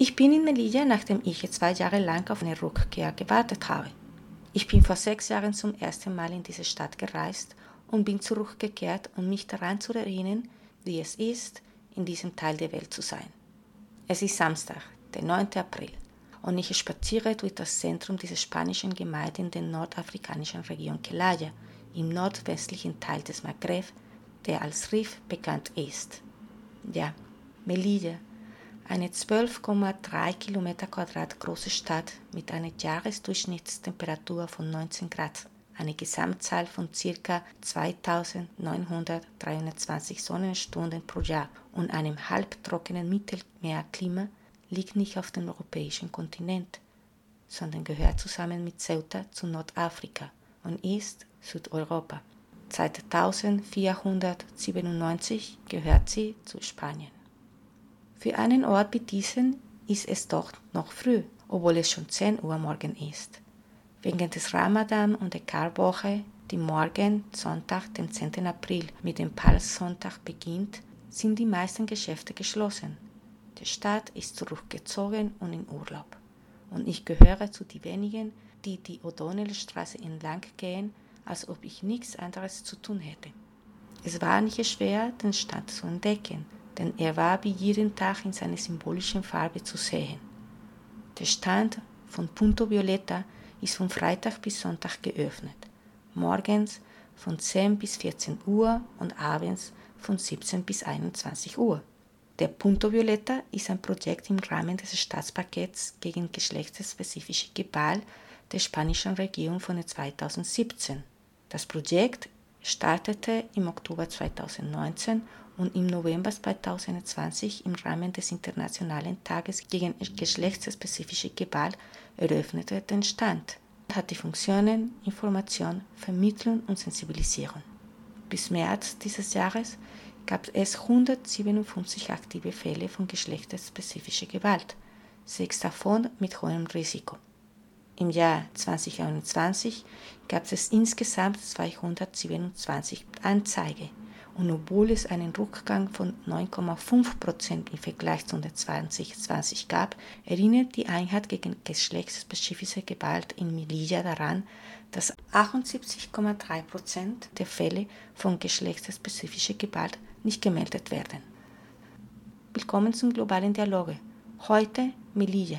Ich bin in Melilla, nachdem ich zwei Jahre lang auf eine Rückkehr gewartet habe. Ich bin vor sechs Jahren zum ersten Mal in diese Stadt gereist und bin zurückgekehrt, um mich daran zu erinnern, wie es ist, in diesem Teil der Welt zu sein. Es ist Samstag, der 9. April, und ich spaziere durch das Zentrum dieser spanischen Gemeinde in der nordafrikanischen Region Celaya, im nordwestlichen Teil des Maghreb, der als Rif bekannt ist. Ja, Melilla, eine 12,3 Kilometer Quadrat große Stadt mit einer Jahresdurchschnittstemperatur von 19 Grad, eine Gesamtzahl von ca. 2923 Sonnenstunden pro Jahr und einem halbtrockenen Mittelmeerklima liegt nicht auf dem europäischen Kontinent, sondern gehört zusammen mit Ceuta zu Nordafrika und ist Südeuropa. Seit 1497 gehört sie zu Spanien. Für einen Ort wie diesen ist es doch noch früh, obwohl es schon 10 Uhr morgen ist. Wegen des Ramadan und der Karwoche, die morgen Sonntag, den 10. April, mit dem Palmsonntag beginnt, sind die meisten Geschäfte geschlossen. Die Stadt ist zurückgezogen und in Urlaub. Und ich gehöre zu den wenigen, die die O'Donnell-Straße entlang gehen, als ob ich nichts anderes zu tun hätte. Es war nicht schwer, den Stadt zu entdecken, denn er war wie jeden Tag in seiner symbolischen Farbe zu sehen. Der Stand von Punto Violeta ist von Freitag bis Sonntag geöffnet, morgens von 10 bis 14 Uhr und abends von 17 bis 21 Uhr. Der Punto Violeta ist ein Projekt im Rahmen des Staatspakets gegen geschlechtsspezifische Gewalt der spanischen Regierung von 2017. Das Projekt startete im Oktober 2019 und im November 2020 im Rahmen des Internationalen Tages gegen geschlechtsspezifische Gewalt eröffnete den Stand. Hat die Funktionen Information, Vermittlung und Sensibilisierung. Bis März dieses Jahres gab es 157 aktive Fälle von geschlechtsspezifischer Gewalt, sechs davon mit hohem Risiko. Im Jahr 2021 gab es insgesamt 227 Anzeigen und obwohl es einen Rückgang von 9,5 Prozent im Vergleich zu 2020 gab, erinnert die Einheit gegen geschlechtsspezifische Gewalt in Melilla daran, dass 78,3 Prozent der Fälle von geschlechtsspezifischer Gewalt nicht gemeldet werden. Willkommen zum globalen Dialoge. Heute Melilla,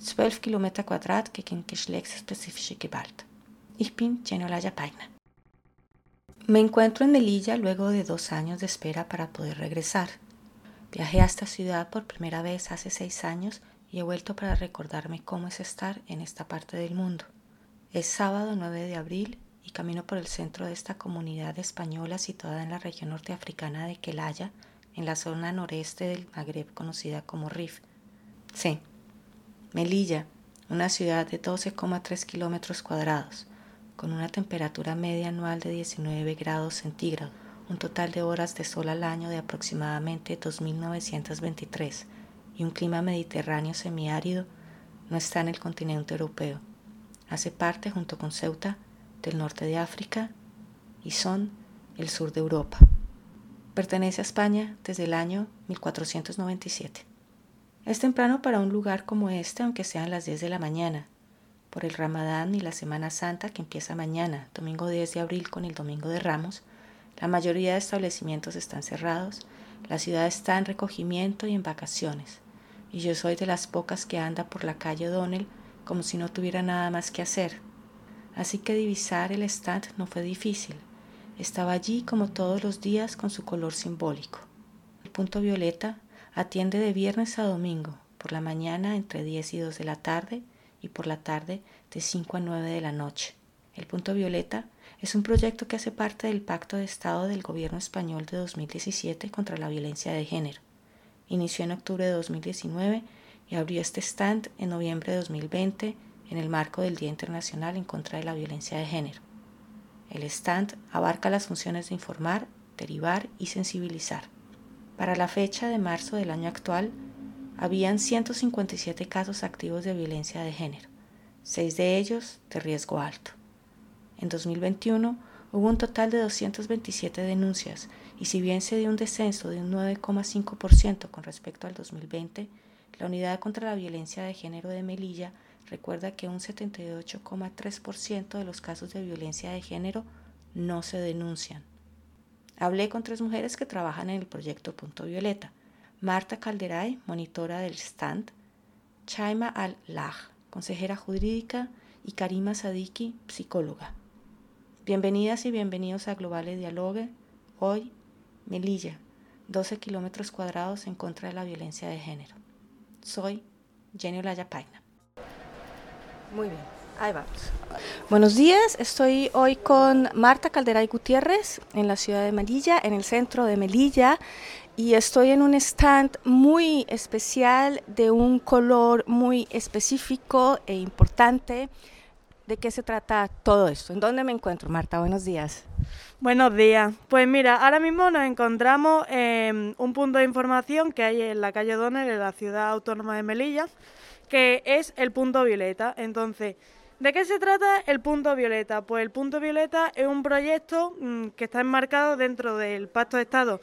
12 Kilometer Quadrat gegen geschlechtsspezifische Gewalt. Ich bin Genolaya Paigna. Me encuentro en Melilla luego de dos años de espera para poder regresar. Viajé a esta ciudad por primera vez hace seis años y he vuelto para recordarme cómo es estar en esta parte del mundo. Es sábado 9 de abril y camino por el centro de esta comunidad española situada en la región norteafricana de Quelaya, en la zona noreste del Magreb conocida como Rif. Sí, Melilla, una ciudad de 12,3 kilómetros cuadrados con una temperatura media anual de 19 grados centígrados, un total de horas de sol al año de aproximadamente 2.923 y un clima mediterráneo semiárido, no está en el continente europeo. Hace parte, junto con Ceuta, del norte de África y son el sur de Europa. Pertenece a España desde el año 1497. Es temprano para un lugar como este, aunque sean las 10 de la mañana, por el Ramadán y la Semana Santa que empieza mañana, domingo 10 de abril con el Domingo de Ramos, la mayoría de establecimientos están cerrados, la ciudad está en recogimiento y en vacaciones, y yo soy de las pocas que anda por la calle O'Donnell como si no tuviera nada más que hacer. Así que divisar el stand no fue difícil. Estaba allí como todos los días con su color simbólico. El punto violeta atiende de viernes a domingo, por la mañana entre 10 y 2 de la tarde y por la tarde de 5 a 9 de la noche. El Punto Violeta es un proyecto que hace parte del Pacto de Estado del Gobierno español de 2017 contra la violencia de género Inició en octubre de 2019 y abrió este stand en noviembre de 2020 en el marco del Día Internacional en contra de la Violencia de Género. El stand abarca las funciones de informar, derivar y sensibilizar. Para la fecha de marzo del año actual, habían 157 casos activos de violencia de género, seis de ellos de riesgo alto. En 2021 hubo un total de 227 denuncias y si bien se dio un descenso de un 9,5% con respecto al 2020, la Unidad contra la Violencia de Género de Melilla recuerda que un 78,3% de los casos de violencia de género no se denuncian. Hablé con tres mujeres que trabajan en el proyecto Punto Violeta. Marta Calderay, monitora del stand, Chaima Al-Laj, consejera jurídica, y Karima Sadiki, psicóloga. Bienvenidas y bienvenidos a Globales Dialogue. Hoy, Melilla, 12 kilómetros cuadrados en contra de la violencia de género. Soy Jenny Olaya Paina. Muy bien, ahí vamos. Buenos días, estoy hoy con Marta Calderay Gutiérrez en la ciudad de Melilla, en el centro de Melilla, y estoy en un stand muy especial de un color muy específico e importante. ¿De qué se trata todo esto? ¿En dónde me encuentro, Marta? Buenos días. Buenos días. Pues mira, ahora mismo nos encontramos en un punto de información que hay en la calle Donner, en la ciudad autónoma de Melilla, que es el punto violeta. Entonces, ¿de qué se trata el punto violeta? Pues el punto violeta es un proyecto mm, que está enmarcado dentro del Pacto de Estado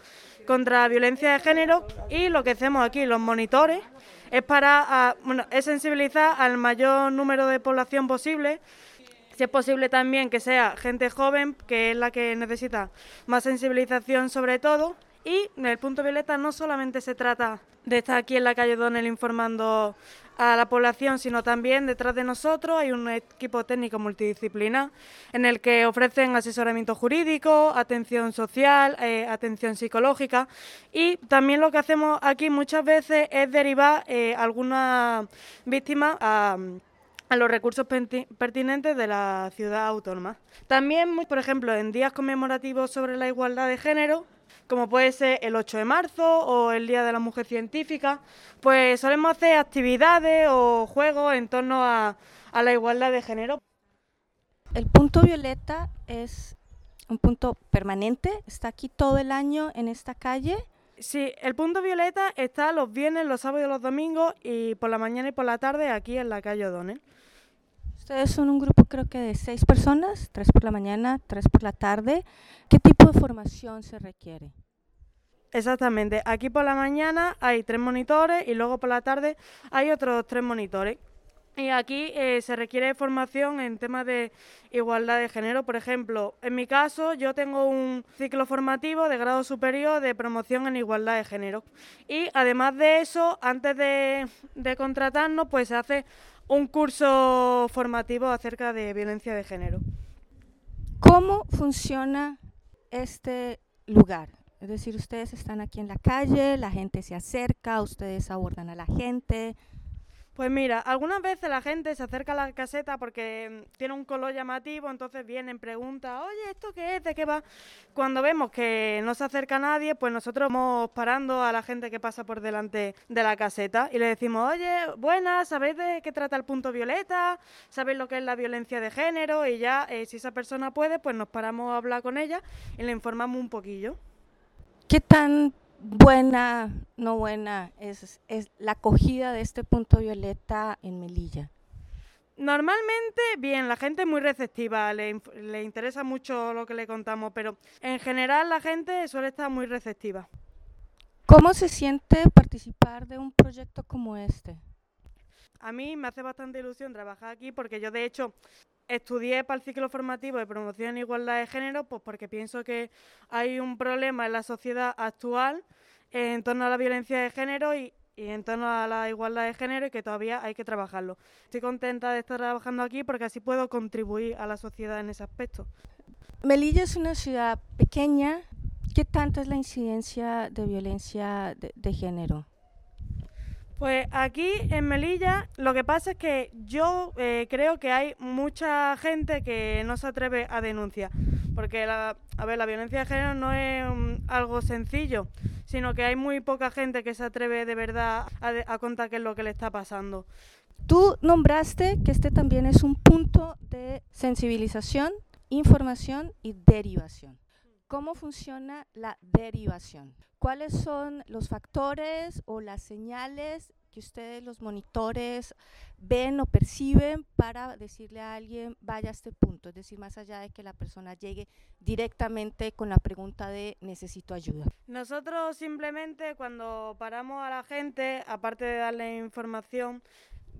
contra violencia de género y lo que hacemos aquí, los monitores, es para ah, bueno, es sensibilizar al mayor número de población posible. Si es posible también que sea gente joven, que es la que necesita más sensibilización sobre todo. Y en el punto violeta no solamente se trata de estar aquí en la calle Donel informando a la población, sino también detrás de nosotros hay un equipo técnico multidisciplinar en el que ofrecen asesoramiento jurídico, atención social, eh, atención psicológica y también lo que hacemos aquí muchas veces es derivar eh, algunas víctimas a a los recursos pertinentes de la ciudad autónoma. También, por ejemplo, en días conmemorativos sobre la igualdad de género, como puede ser el 8 de marzo o el Día de la Mujer Científica, pues solemos hacer actividades o juegos en torno a, la igualdad de género. El punto violeta es un punto permanente, está aquí todo el año en esta calle. Sí, el punto violeta está los viernes, los sábados y los domingos y por la mañana y por la tarde aquí en la calle O'Donnell. Ustedes son un grupo creo que de seis personas, tres por la mañana, tres por la tarde. ¿Qué tipo de formación se requiere? Exactamente. Aquí por la mañana hay tres monitores y luego por la tarde hay otros tres monitores. Y aquí eh, se requiere formación en temas de igualdad de género. Por ejemplo, en mi caso yo tengo un ciclo formativo de grado superior de promoción en igualdad de género. Y además de eso, antes de, de contratarnos, pues se hace un curso formativo acerca de violencia de género. ¿Cómo funciona este lugar? Es decir, ustedes están aquí en la calle, la gente se acerca, ustedes abordan a la gente, pues mira, algunas veces la gente se acerca a la caseta porque mm, tiene un color llamativo, entonces vienen, preguntan, oye, ¿esto qué es? ¿De qué va? Cuando vemos que no se acerca nadie, pues nosotros vamos parando a la gente que pasa por delante de la caseta y le decimos, oye, buenas, ¿sabéis de qué trata el punto violeta? ¿Sabéis lo que es la violencia de género? Y ya, eh, si esa persona puede, pues nos paramos a hablar con ella y le informamos un poquillo. ¿Qué tan buena, no buena, es, es la acogida de este punto violeta en Melilla? Normalmente, bien, la gente es muy receptiva, le, le, interesa mucho lo que le contamos, pero en general la gente suele estar muy receptiva. ¿Cómo se siente participar de un proyecto como este? A mí me hace bastante ilusión trabajar aquí porque yo de hecho estudié para el ciclo formativo de promoción e igualdad de género, pues porque pienso que hay un problema en la sociedad actual en torno a la violencia de género y, en torno a la igualdad de género y que todavía hay que trabajarlo. Estoy contenta de estar trabajando aquí porque así puedo contribuir a la sociedad en ese aspecto. Melilla es una ciudad pequeña. ¿Qué tanta es la incidencia de violencia de género? Pues aquí en Melilla lo que pasa es que yo eh, creo que hay mucha gente que no se atreve a denunciar, porque la, a ver, la violencia de género no es algo sencillo. sino que hay muy poca gente que se atreve de verdad a, a contar qué es lo que le está pasando. Tú nombraste que este también es un punto de sensibilización, información y derivación. ¿Cómo funciona la derivación? ¿Cuáles son los factores o las señales que ustedes, los monitores, ven o perciben para decirle a alguien vaya a este punto? Es decir, más allá de que la persona llegue directamente con la pregunta de necesito ayuda. Nosotros simplemente cuando paramos a la gente, aparte de darle información,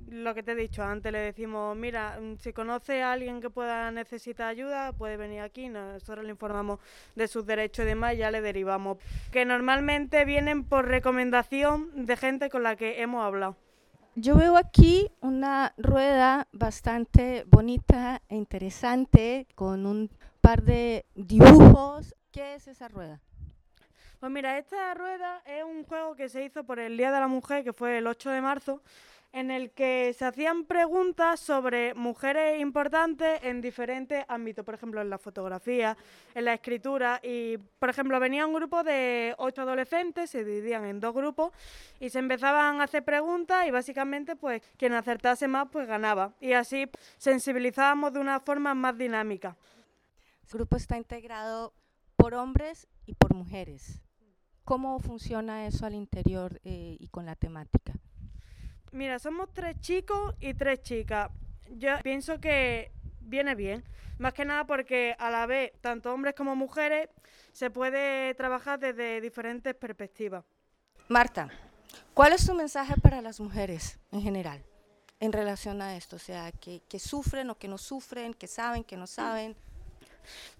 lo que te he dicho antes, le decimos, mira, mm, si conoce a alguien que pueda necesitar ayuda, puede venir aquí, nosotros le informamos de sus derechos y demás, y ya le derivamos. Que normalmente vienen por recomendación de gente con la que hemos hablado. Yo veo aquí una rueda bastante bonita e interesante con un par de dibujos. ¿Qué es esa rueda? Pues mira, esta rueda es un juego que se hizo por el Día de la Mujer, que fue el 8 de marzo, en el que se hacían preguntas sobre mujeres importantes en diferentes ámbitos, por ejemplo, en la fotografía, en la escritura, y por ejemplo, venía un grupo de ocho adolescentes, se dividían en dos grupos, y se empezaban a hacer preguntas, y básicamente, pues, quien acertase más, pues ganaba. Y así sensibilizábamos de una forma más dinámica. El grupo está integrado por hombres y por mujeres. ¿Cómo funciona eso al interior eh, y con la temática? Mira, somos tres chicos y tres chicas. Yo pienso que viene bien. Más que nada porque a la vez, tanto hombres como mujeres, se puede trabajar desde diferentes perspectivas. Marta, ¿cuál es tu mensaje para las mujeres en general en relación a esto? O sea, que, que sufren o que no sufren, que saben, que no saben.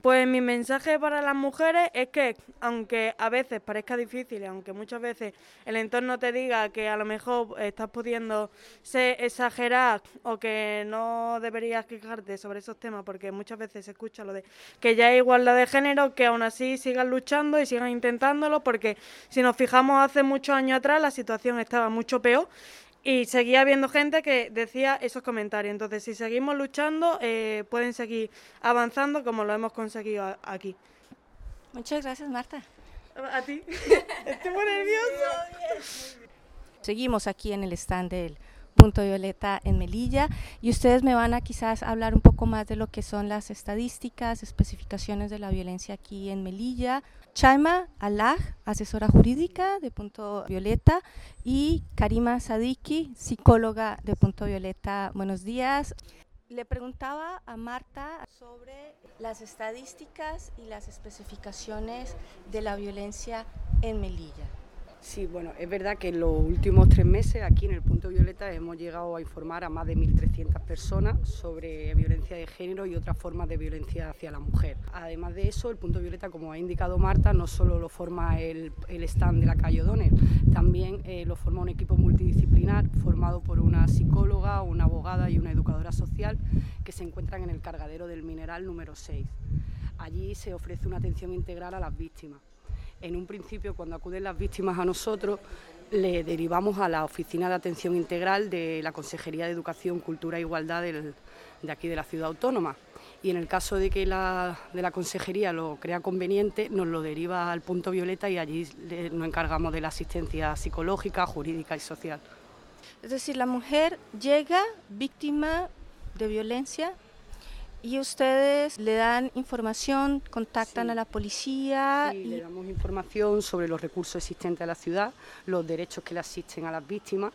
Pues mi mensaje para las mujeres es que, aunque a veces parezca difícil, aunque muchas veces el entorno te diga que a lo mejor estás pudiendo ser exagerar o que no deberías quejarte sobre esos temas, porque muchas veces se escucha lo de que ya hay igualdad de género, que aún así sigan luchando y sigan intentándolo, porque si nos fijamos hace muchos años atrás la situación estaba mucho peor y seguía habiendo gente que decía esos comentarios. Entonces, si seguimos luchando, eh, pueden seguir avanzando como lo hemos conseguido aquí. Muchas gracias, Marta. A ti. Estoy muy nerviosa. Seguimos aquí en el stand del Punto Violeta en Melilla y ustedes me van a quizás hablar un poco más de lo que son las estadísticas, especificaciones de la violencia aquí en Melilla. Chaima Alaj, asesora jurídica de Punto Violeta y Karima Sadiki, psicóloga de Punto Violeta. Buenos días. Le preguntaba a Marta sobre las estadísticas y las especificaciones de la violencia en Melilla. Sí, bueno, es verdad que en los últimos tres meses aquí en el Punto Violeta hemos llegado a informar a más de 1.300 personas sobre violencia de género y otras formas de violencia hacia la mujer. Además de eso, el Punto Violeta, como ha indicado Marta, no solo lo forma el, el stand de la calle O'Donnell, también eh, lo forma un equipo multidisciplinar formado por una psicóloga, una abogada y una educadora social que se encuentran en el cargadero del mineral número 6. Allí se ofrece una atención integral a las víctimas. En un principio, cuando acuden las víctimas a nosotros, le derivamos a la Oficina de Atención Integral de la Consejería de Educación, Cultura e Igualdad de aquí de la ciudad autónoma. Y en el caso de que la, de la Consejería lo crea conveniente, nos lo deriva al punto violeta y allí le- nos encargamos de la asistencia psicológica, jurídica y social. Es decir, la mujer llega víctima de violencia y ustedes le dan información, contactan Sí. a la policía Sí, y le damos información sobre los recursos existentes a la ciudad, los derechos que le asisten a las víctimas,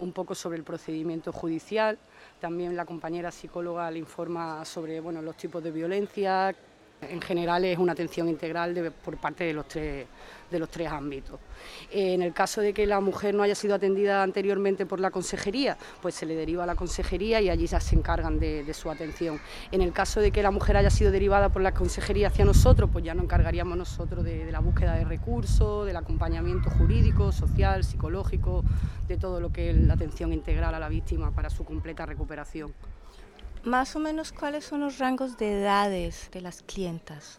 un poco sobre el procedimiento judicial. También la compañera psicóloga le informa sobre bueno, los tipos de violencia. En general es una atención integral por parte de los tres, de los tres ámbitos. En el caso de que la mujer no haya sido atendida anteriormente por la consejería, pues se le deriva a la consejería y allí ya se encargan de, su atención. En el caso de que la mujer haya sido derivada por la consejería hacia nosotros, pues ya nos encargaríamos nosotros de la búsqueda de recursos, del acompañamiento jurídico, social, psicológico, de todo lo que es la atención integral a la víctima para su completa recuperación. Más o menos cuáles son los rangos de edades de las clientas.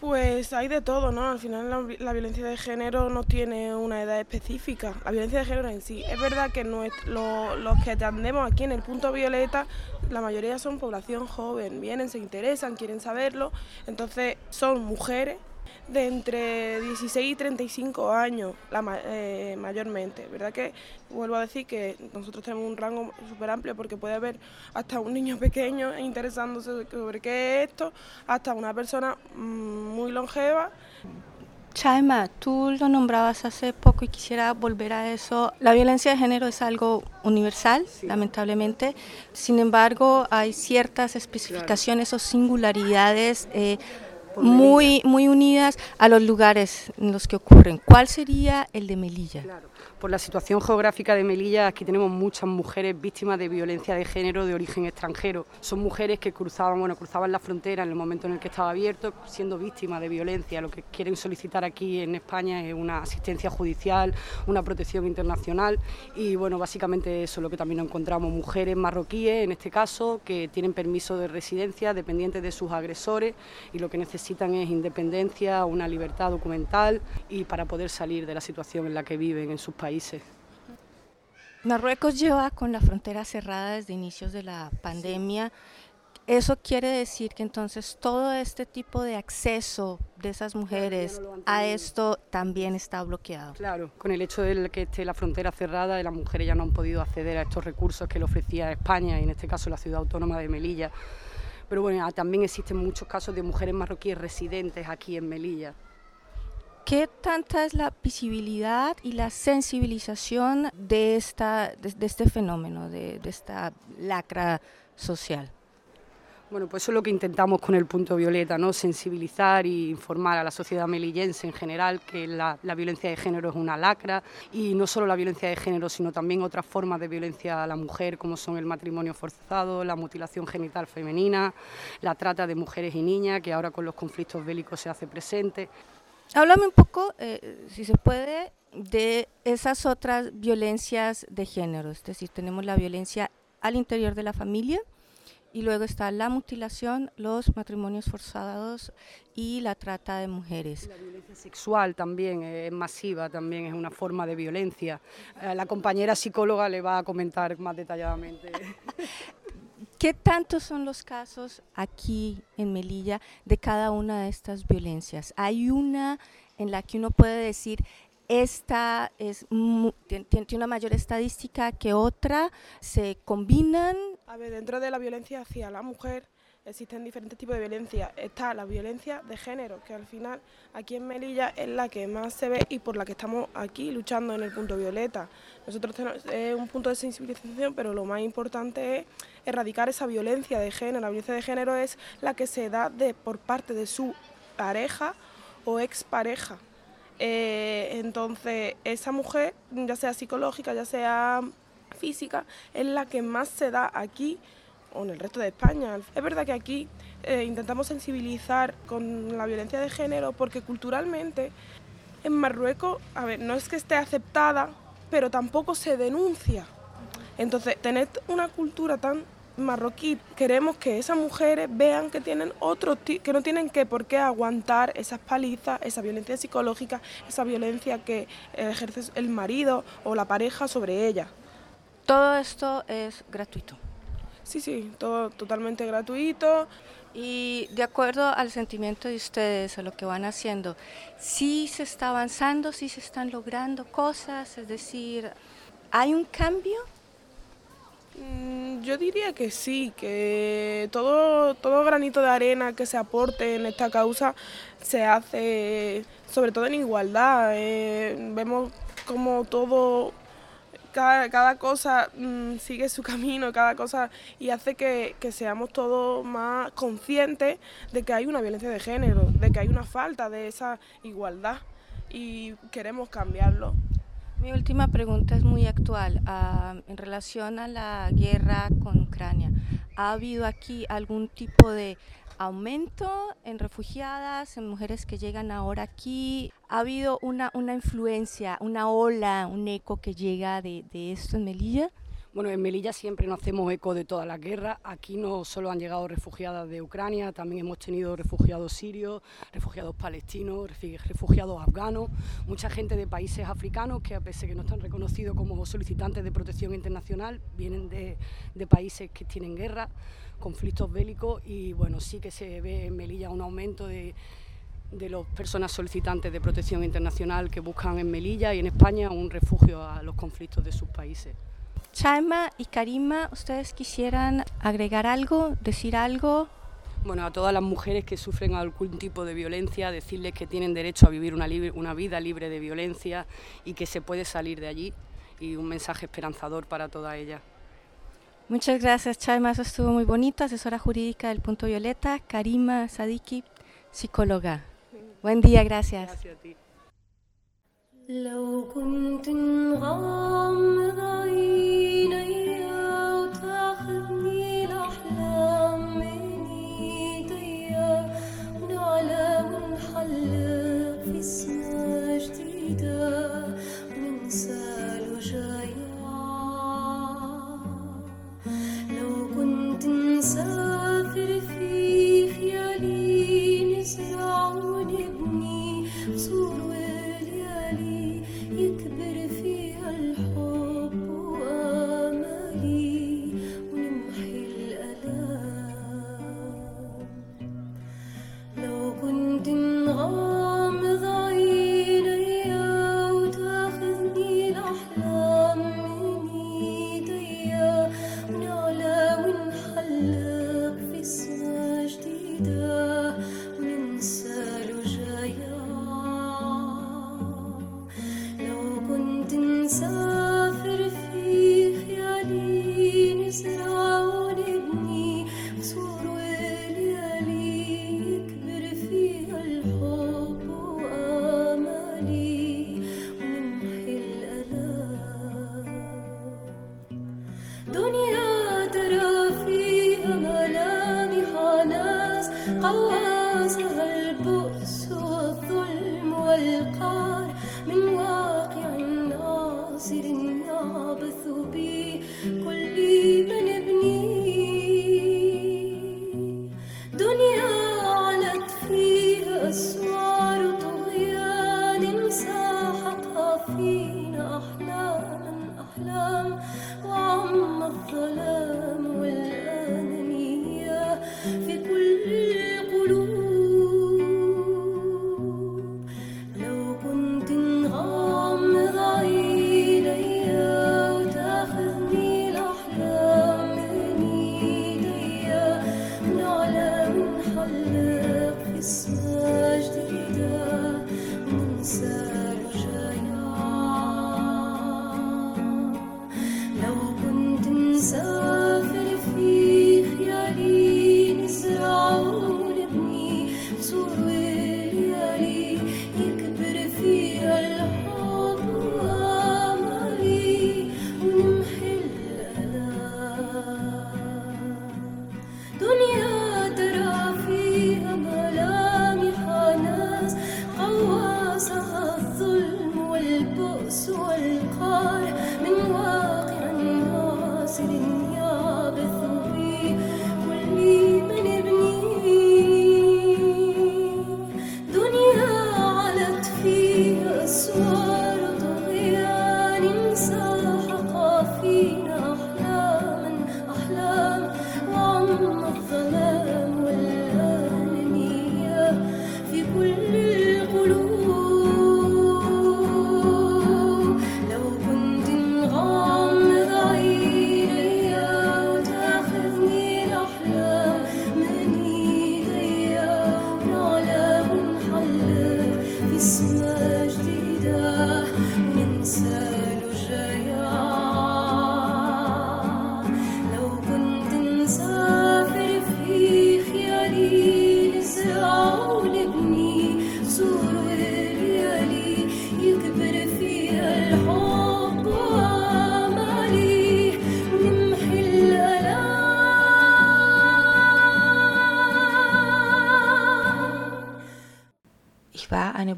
Pues hay de todo, ¿no? Al final la, vi- la violencia de género no tiene una edad específica. La violencia de género en sí. Es verdad que lo- los que atendemos aquí en el punto violeta, la mayoría son población joven. Vienen, se interesan, quieren saberlo. Entonces son mujeres de entre 16 y 35 años, la, eh, mayormente. ¿Verdad que vuelvo a decir que nosotros tenemos un rango súper amplio porque puede haber hasta un niño pequeño interesándose sobre qué es esto, hasta una persona mm, muy longeva. Chaima, tú lo nombrabas hace poco y quisiera volver a eso. La violencia de género es algo universal, lamentablemente. Sin embargo, hay ciertas especificaciones o singularidades eh, muy, muy unidas a los lugares en los que ocurren. ¿Cuál sería el de Melilla? Por la situación geográfica de Melilla, aquí tenemos muchas mujeres víctimas de violencia de género de origen extranjero. Son mujeres que cruzaban, bueno, cruzaban la frontera en el momento en el que estaba abierto, siendo víctimas de violencia. Lo que quieren solicitar aquí en España es una asistencia judicial, una protección internacional y, bueno, básicamente eso, lo que también encontramos, mujeres marroquíes, en este caso, que tienen permiso de residencia dependientes de sus agresores y lo que necesitan es independencia, una libertad documental y para poder salir de la situación en la que viven en sus países Marruecos lleva con la frontera cerrada desde inicios de la pandemia. Eso quiere decir que entonces todo este tipo de acceso de esas mujeres a esto también está bloqueado. Claro, con el hecho de que esté la frontera cerrada, las mujeres ya no han podido acceder a estos recursos que le ofrecía España y en este caso la ciudad autónoma de Melilla. Pero bueno, también existen muchos casos de mujeres marroquíes residentes aquí en Melilla. ¿Qué tanta es la visibilidad y la sensibilización de, esta, de, este fenómeno, de, esta lacra social? Bueno, pues eso es lo que intentamos con el punto violeta, ¿no? sensibilizar e informar a la sociedad melillense en general que la, la, violencia de género es una lacra y no solo la violencia de género, sino también otras formas de violencia a la mujer, como son el matrimonio forzado, la mutilación genital femenina, la trata de mujeres y niñas, que ahora con los conflictos bélicos se hace presente. Háblame un poco, eh, si se puede, de esas otras violencias de género. Es decir, tenemos la violencia al interior de la familia y luego está la mutilación, los matrimonios forzados y la trata de mujeres. La violencia sexual también es masiva, también es una forma de violencia. Eh, la compañera psicóloga le va a comentar más detalladamente. ¿Qué tantos son los casos aquí en Melilla de cada una de estas violencias? ¿Hay una en la que uno puede decir, esta es, tiene una mayor estadística que otra? ¿Se combinan? A ver, dentro de la violencia hacia la mujer existen diferentes tipos de violencia. Está la violencia de género, que al final aquí en Melilla es la que más se ve y por la que estamos aquí luchando en el punto violeta. Nosotros tenemos un punto de sensibilización, pero lo más importante es erradicar esa violencia de género. La violencia de género es la que se da de, por parte de su pareja o expareja. Eh, entonces, esa mujer, ya sea psicológica, ya sea física, es la que más se da aquí o en el resto de España. Es verdad que aquí eh, intentamos sensibilizar con la violencia de género porque culturalmente en Marruecos, a ver, no es que esté aceptada, pero tampoco se denuncia. Entonces, tener una cultura tan marroquí, queremos que esas mujeres vean que tienen otro que no tienen que por qué aguantar esas palizas, esa violencia psicológica, esa violencia que ejerce el marido o la pareja sobre ella. Todo esto es gratuito. Sí, sí, todo totalmente gratuito. Y de acuerdo al sentimiento de ustedes, a lo que van haciendo, sí se está avanzando, sí se están logrando cosas, es decir, ¿hay un cambio? Mm, yo diría que sí, que todo, todo granito de arena que se aporte en esta causa se hace sobre todo en igualdad. Eh, vemos como todo cada, cosa mm, sigue su camino, cada cosa y hace que, seamos todos más conscientes de que hay una violencia de género, de que hay una falta de esa igualdad y queremos cambiarlo. Mi última pregunta es muy actual. Ah, en relación a la guerra con Ucrania, ¿ha habido aquí algún tipo de aumento en refugiadas, en mujeres que llegan ahora aquí. ¿Ha habido una, una influencia, una ola, un eco que llega de, de esto en Melilla? Bueno, en Melilla siempre nos hacemos eco de toda la guerra. Aquí no solo han llegado refugiadas de Ucrania, también hemos tenido refugiados sirios, refugiados palestinos, refugiados afganos, mucha gente de países africanos que a pesar de que no están reconocidos como solicitantes de protección internacional, vienen de, de países que tienen guerra conflictos bélicos y bueno, sí que se ve en Melilla un aumento de, de las personas solicitantes de protección internacional que buscan en Melilla y en España un refugio a los conflictos de sus países. Chaima y Karima, ¿ustedes quisieran agregar algo, decir algo? Bueno, a todas las mujeres que sufren algún tipo de violencia, decirles que tienen derecho a vivir una, una vida libre de violencia y que se puede salir de allí y un mensaje esperanzador para todas ellas. Muchas gracias, Chaima. Eso estuvo muy bonito. Asesora jurídica del Punto Violeta, Karima Sadiki, psicóloga. Buen día, gracias. Gracias a ti. لو كنت نغمض عيني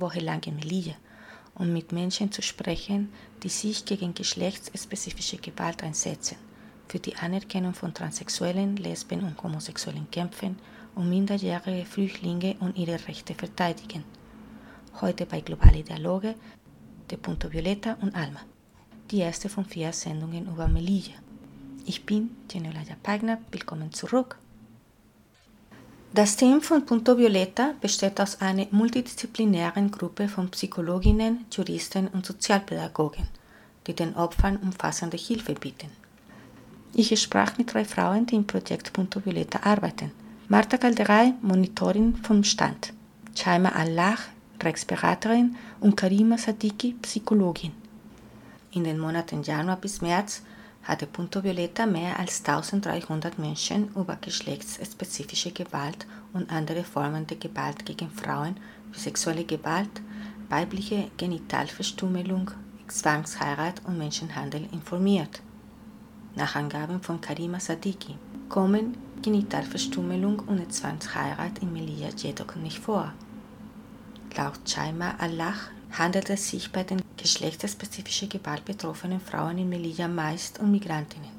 Woche lang in Melilla, um mit Menschen zu sprechen, die sich gegen geschlechtsspezifische Gewalt einsetzen, für die Anerkennung von Transsexuellen, Lesben und Homosexuellen kämpfen und minderjährige Flüchtlinge und ihre Rechte verteidigen. Heute bei Globale Dialoge, de Punto Violeta und Alma. Die erste von vier Sendungen über Melilla. Ich bin Genolaya Pagna, willkommen zurück. Das Team von Punto Violeta besteht aus einer multidisziplinären Gruppe von Psychologinnen, Juristen und Sozialpädagogen, die den Opfern umfassende Hilfe bieten. Ich sprach mit drei Frauen, die im Projekt Punto Violeta arbeiten. Marta Calderay, Monitorin vom Stand, Chaima Allah, Rechtsberaterin und Karima Sadiki, Psychologin. In den Monaten Januar bis März hatte Punto Violeta mehr als 1300 Menschen über geschlechtsspezifische Gewalt und andere Formen der Gewalt gegen Frauen wie sexuelle Gewalt, weibliche Genitalverstümmelung, Zwangsheirat und Menschenhandel informiert. Nach Angaben von Karima Sadiki kommen Genitalverstümmelung und Zwangsheirat in Melilla jedoch nicht vor. Laut Chaima Allah handelt es sich bei den geschlechtsspezifische Gewalt betroffenen Frauen in Melilla meist um Migrantinnen.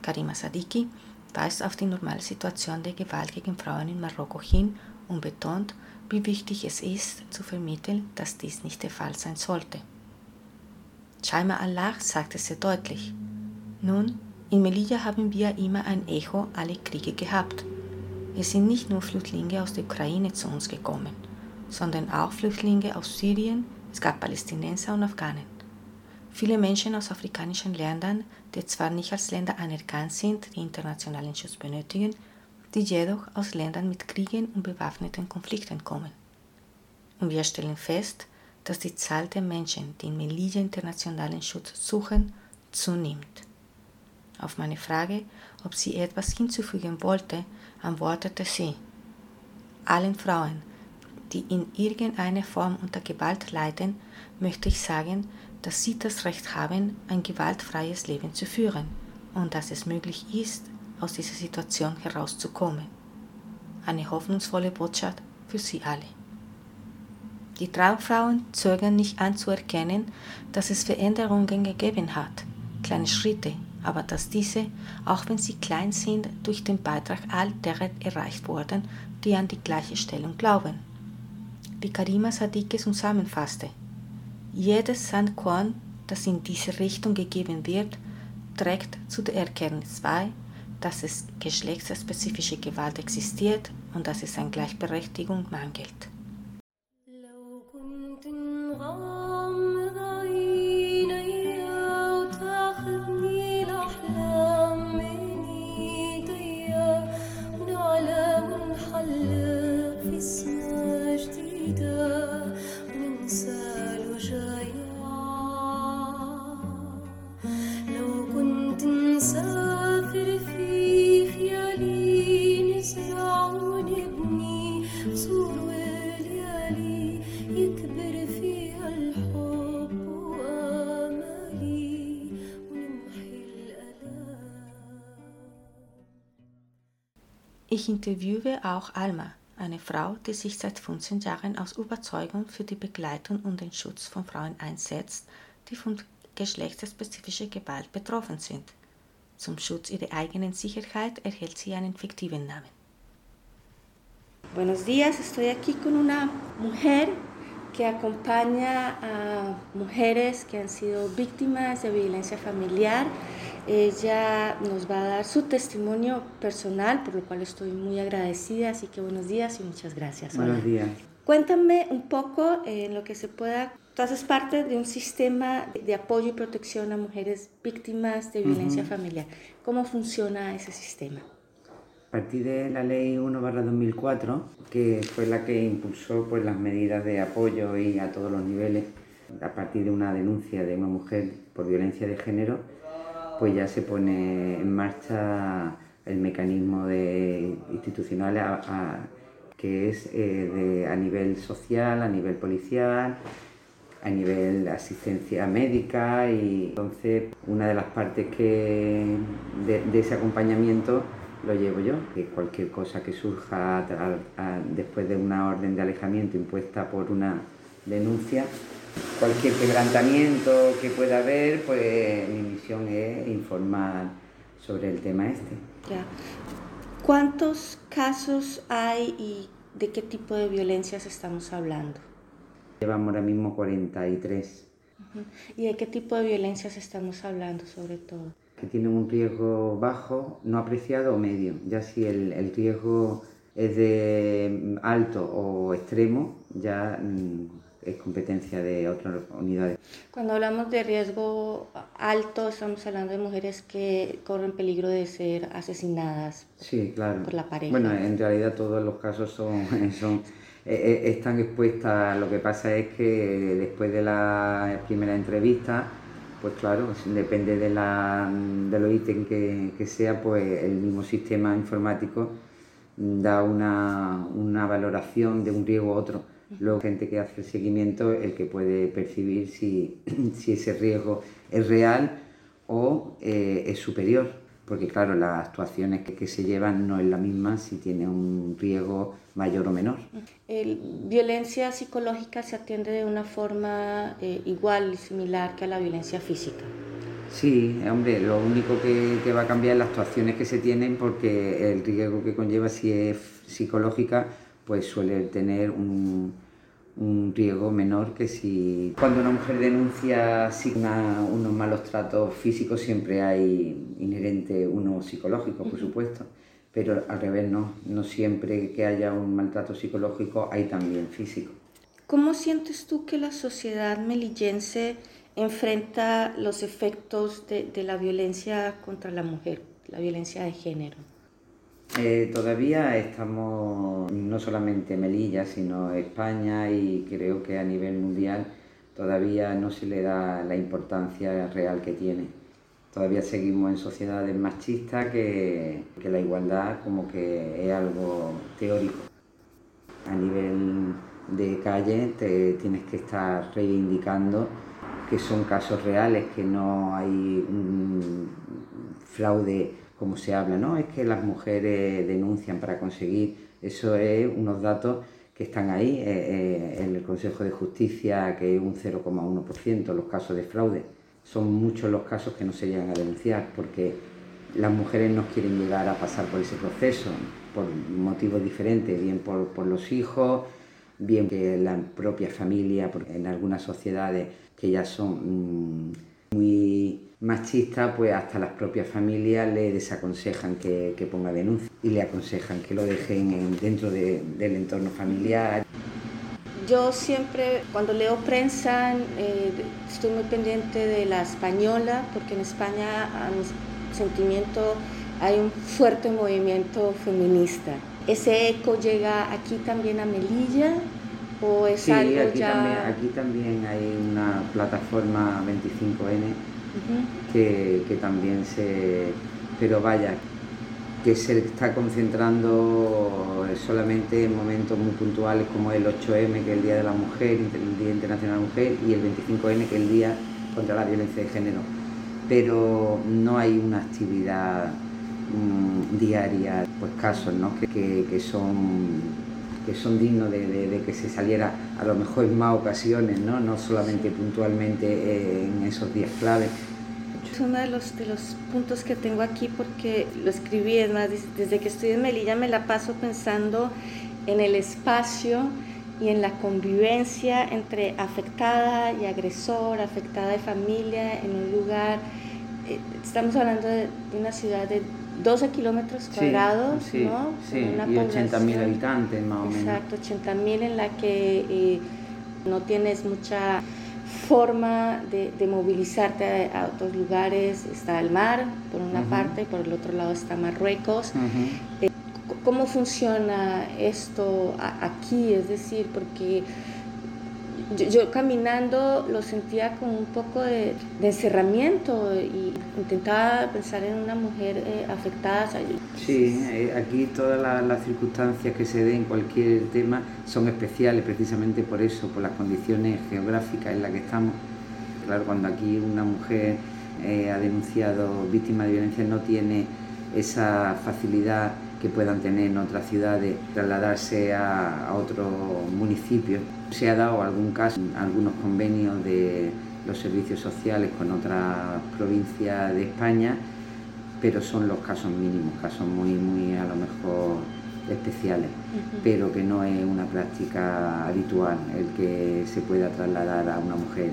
Karima Sadiki weist auf die normale Situation der Gewalt gegen Frauen in Marokko hin und betont, wie wichtig es ist, zu vermitteln, dass dies nicht der Fall sein sollte. Chaima Allah sagte sehr deutlich, nun, in Melilla haben wir immer ein Echo aller Kriege gehabt. Es sind nicht nur Flüchtlinge aus der Ukraine zu uns gekommen, sondern auch Flüchtlinge aus Syrien, es gab Palästinenser und Afghanen. Viele Menschen aus afrikanischen Ländern, die zwar nicht als Länder anerkannt sind, die internationalen Schutz benötigen, die jedoch aus Ländern mit Kriegen und bewaffneten Konflikten kommen. Und wir stellen fest, dass die Zahl der Menschen, die in Melilla internationalen Schutz suchen, zunimmt. Auf meine Frage, ob sie etwas hinzufügen wollte, antwortete sie, allen Frauen, die in irgendeiner Form unter Gewalt leiden, möchte ich sagen, dass sie das Recht haben, ein gewaltfreies Leben zu führen und dass es möglich ist, aus dieser Situation herauszukommen. Eine hoffnungsvolle Botschaft für sie alle. Die Traumfrauen zögern nicht anzuerkennen, dass es Veränderungen gegeben hat, kleine Schritte, aber dass diese, auch wenn sie klein sind, durch den Beitrag all derer erreicht wurden, die an die gleiche Stellung glauben. Wie Karima Sadike zusammenfasste, jedes Sandkorn, das in diese Richtung gegeben wird, trägt zu der Erkenntnis bei, dass es geschlechtsspezifische Gewalt existiert und dass es an Gleichberechtigung mangelt. Ich interviewe auch Alma, eine Frau, die sich seit 15 Jahren aus Überzeugung für die Begleitung und den Schutz von Frauen einsetzt, die von geschlechtsspezifischer Gewalt betroffen sind. Zum Schutz ihrer eigenen Sicherheit erhält sie einen fiktiven Namen. Buenos días, estoy aquí con una mujer que acompaña a mujeres que han sido víctimas de violencia familiar. Ella nos va a dar su testimonio personal, por lo cual estoy muy agradecida. Así que buenos días y muchas gracias. Buenos Hola. días. Cuéntame un poco eh, en lo que se pueda. Tú haces parte de un sistema de apoyo y protección a mujeres víctimas de violencia Ujú. familiar. ¿Cómo funciona ese sistema? A partir de la ley 1-2004, que fue la que impulsó pues, las medidas de apoyo y a todos los niveles, a partir de una denuncia de una mujer por violencia de género, pues ya se pone en marcha el mecanismo de, institucional que es eh, a nivel social, a nivel policial, a nivel asistencia médica y entonces una de las partes que de, ese acompañamiento lo llevo yo, que cualquier cosa que surja después de una orden de alejamiento impuesta por una denuncia, cualquier quebrantamiento que pueda haber, pues mi misión es informar sobre el tema este. Ya. ¿Cuántos casos hay y de qué tipo de violencias estamos hablando? Llevamos ahora mismo 43 Ujú. ¿Y de qué tipo de violencias estamos hablando sobre todo? que tienen un riesgo bajo, no apreciado o medio. Ya si el, el riesgo es de alto o extremo, ya mm, es competencia de otras unidades. Cuando hablamos de riesgo alto, estamos hablando de mujeres que corren peligro de ser asesinadas Sí, claro. por la pareja. Bueno, en realidad todos los casos son, son eh, eh, están expuestas. Lo que pasa es que después de la primera entrevista, pues claro, depende de, la, de los ítems que, que sea, pues el mismo sistema informático da una, una valoración de un riesgo u otro. Luego, gente que hace el seguimiento, el que puede percibir si, si ese riesgo es real o eh, es superior. Porque, claro, las actuaciones que, que se llevan no es la misma si tiene un riesgo mayor o menor. El- violencia psicológica se atiende de una forma eh, igual, similar que a la violencia física. Sí, hombre, lo único que, que va a cambiar es las actuaciones que se tienen porque el riesgo que conlleva si es psicológica pues suele tener un, un riesgo menor que si cuando una mujer denuncia una- unos malos tratos físicos siempre hay inherente uno psicológico, por supuesto, pero al revés no, no siempre que haya un maltrato psicológico hay también físico. ¿Cómo sientes tú que la sociedad melillense enfrenta los efectos de, de la violencia contra la mujer, la violencia de género? Eh, todavía estamos, no solamente Melilla, sino España y creo que a nivel mundial todavía no se le da la importancia real que tiene. Todavía seguimos en sociedades machistas que, que la igualdad como que es algo teórico. A nivel de calle te tienes que estar reivindicando que son casos reales, que no hay un fraude como se habla, ¿no? Es que las mujeres denuncian para conseguir, eso es unos datos que están ahí eh, eh, en el Consejo de Justicia, que es un 0,1% los casos de fraude. Son muchos los casos que no se llegan a denunciar porque las mujeres no quieren llegar a pasar por ese proceso por motivos diferentes, bien por, los hijos, bien que la propia familia, porque en algunas sociedades que ya son mm, muy machistas, pues hasta las propias familias le desaconsejan que, que ponga denuncia y le aconsejan que lo dejen en- dentro de- del entorno familiar. Yo siempre, cuando leo prensa, eh, estoy muy pendiente de la española, porque en España, a mi sentimiento, hay un fuerte movimiento feminista. ¿Ese eco llega aquí también a Melilla o es Sí, algo aquí, ya...? también, aquí también hay una plataforma 25N Ujú. que, que también se... Pero vaya, que se está concentrando solamente en momentos muy puntuales como el 8M, que es el Día de la Mujer, el Día Internacional de la Mujer, y el 25N, que es el Día contra la Violencia de Género. Pero no hay una actividad mm, diaria, pues casos ¿no? que, que- que son que son dignos de, de- de que se saliera a lo mejor en más ocasiones, no, no solamente puntualmente eh, en esos días clave. Es uno de los, de los puntos que tengo aquí porque lo escribí, es más, des- desde que estoy en Melilla me la paso pensando en el espacio y en la convivencia entre afectada y agresor, afectada y familia en un lugar. eh, Estamos hablando de una ciudad de 12 kilómetros cuadrados, sí, ¿no? sí, una y 80.000 población- habitantes más o menos. Exacto, 80.000 en la que eh, no tienes mucha forma de, de movilizarte a, a otros lugares. Está el mar, por una parte, y por el otro lado está Marruecos. Eh, ¿Cómo funciona esto aquí? Es decir, porque yo, yo caminando lo sentía como un poco de, encerramiento y intentaba pensar en una mujer eh, afectada. Sí, eh, aquí todas la- las circunstancias que se den en cualquier tema son especiales precisamente por eso, por las condiciones geográficas en las que estamos. Claro, cuando aquí una mujer eh, ha denunciado víctima de violencia no tiene esa facilidad que puedan tener en otras ciudades, trasladarse a, a otro municipio. Se ha dado algún caso, algunos convenios de los servicios sociales con otras provincias de España, pero son los casos mínimos, casos muy, muy a lo mejor especiales, pero que no es una práctica habitual el que se pueda trasladar a una mujer.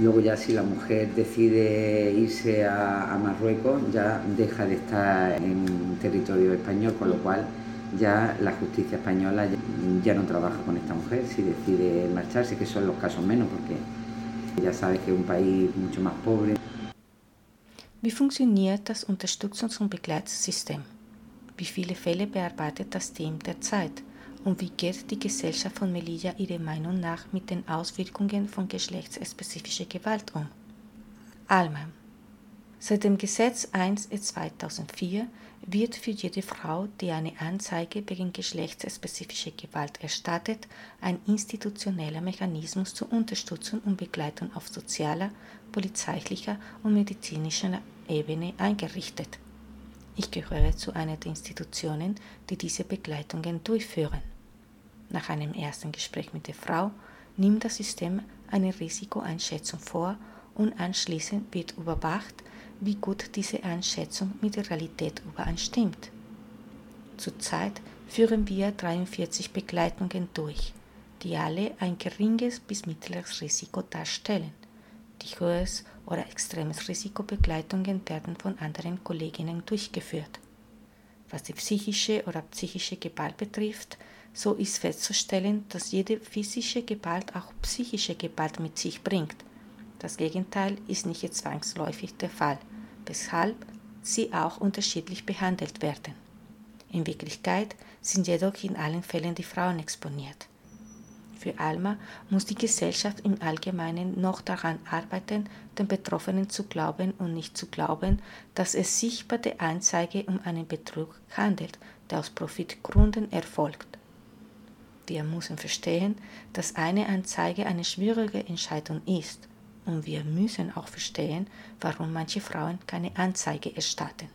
Luego ya si la mujer decide irse a, a Marruecos, ya deja de estar en territorio español, con lo cual ya la justicia española ya, ya no trabaja con esta mujer si decide marcharse, que son los casos menos, porque ya sabes que es un país mucho más pobre. Wie funktioniert das Unterstützungs- und Begleitsystem? Wie viele Fälle bearbeitet das Team der Zeit? Und wie geht die Gesellschaft von Melilla ihrer Meinung nach mit den Auswirkungen von geschlechtsspezifischer Gewalt um? Alma. Seit dem Gesetz 1 2004 wird für jede Frau, die eine Anzeige wegen geschlechtsspezifischer Gewalt erstattet, ein institutioneller Mechanismus zur Unterstützung und Begleitung auf sozialer, polizeilicher und medizinischer Ebene eingerichtet. Ich gehöre zu einer der Institutionen, die diese Begleitungen durchführen. Nach einem ersten Gespräch mit der Frau nimmt das System eine Risikoeinschätzung vor und anschließend wird überwacht, wie gut diese Einschätzung mit der Realität übereinstimmt. Zurzeit führen wir 43 Begleitungen durch, die alle ein geringes bis mittleres Risiko darstellen. Die höheres oder extremes Risikobegleitungen werden von anderen Kolleginnen durchgeführt. Was die psychische oder psychische Gewalt betrifft, so ist festzustellen, dass jede physische Gewalt auch psychische Gewalt mit sich bringt. Das Gegenteil ist nicht zwangsläufig der Fall, weshalb sie auch unterschiedlich behandelt werden. In Wirklichkeit sind jedoch in allen Fällen die Frauen exponiert. Für Alma muss die Gesellschaft im Allgemeinen noch daran arbeiten, den Betroffenen zu glauben und nicht zu glauben, dass es sich bei der Anzeige um einen Betrug handelt, der aus Profitgründen erfolgt. Wir müssen verstehen, dass eine Anzeige eine schwierige Entscheidung ist und wir müssen auch verstehen, warum manche Frauen keine Anzeige erstatten.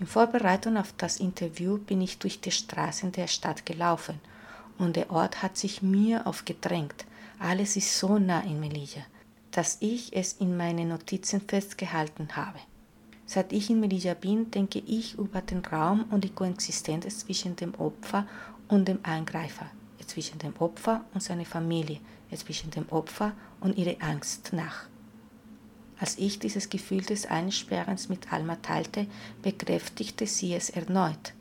In Vorbereitung auf das Interview bin ich durch die Straßen der Stadt gelaufen und der Ort hat sich mir aufgedrängt. Alles ist so nah in Melilla, dass ich es in meinen Notizen festgehalten habe. Seit ich in Melilla bin, denke ich über den Raum und die Koexistenz zwischen dem Opfer und dem Eingreifer, zwischen dem Opfer und seiner Familie, zwischen dem Opfer und ihrer Angst nach. Als ich dieses Gefühl des Einsperrens mit Alma teilte, bekräftigte sie es erneut.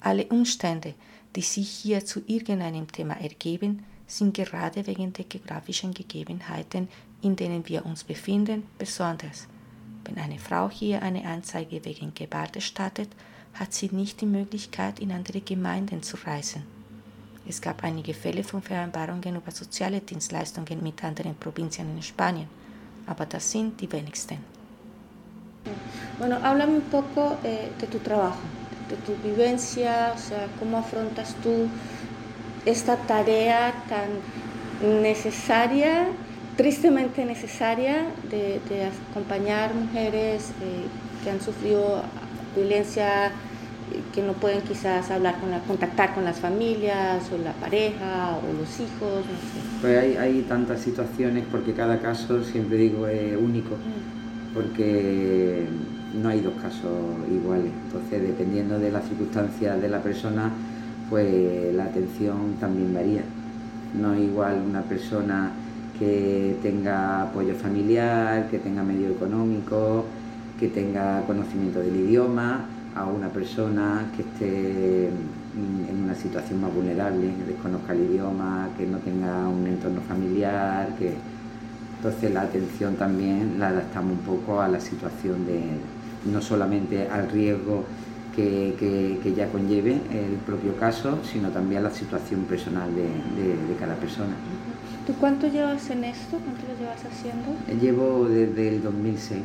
Alle Umstände, die sich hier zu irgendeinem Thema ergeben, sind gerade wegen der geografischen Gegebenheiten, in denen wir uns befinden, besonders. Wenn eine Frau hier eine Anzeige wegen Gewalt erstattet, hat sie nicht die Möglichkeit, in andere Gemeinden zu reisen. Es gab einige Fälle von Vereinbarungen über soziale Dienstleistungen mit anderen Provinzen in Spanien, aber das sind die wenigsten. Bueno, háblame un poco eh, de tu trabajo, de tu vivencia, o sea, cómo afrontas tú esta tarea tan necesaria, tristemente necesaria, de, de acompañar mujeres eh, que han sufrido violencia, eh, que no pueden quizás hablar con la, contactar con las familias o la pareja o los hijos. No sé. Pues hay, hay tantas situaciones porque cada caso, siempre digo, es único, porque no hay dos casos iguales. Entonces, dependiendo de las circunstancias de la persona, pues la atención también varía. No es igual una persona que tenga apoyo familiar, que tenga medio económico, que tenga conocimiento del idioma, a una persona que esté mm, en una situación más vulnerable, que desconozca el idioma, que no tenga un entorno familiar, que entonces la atención también la adaptamos un poco a la situación de no solamente al riesgo que, que- que ya conlleve el propio caso, sino también a la situación personal de, de- de cada persona. ¿Tú cuánto llevas en esto? ¿Cuánto lo llevas haciendo? Llevo desde el 2006.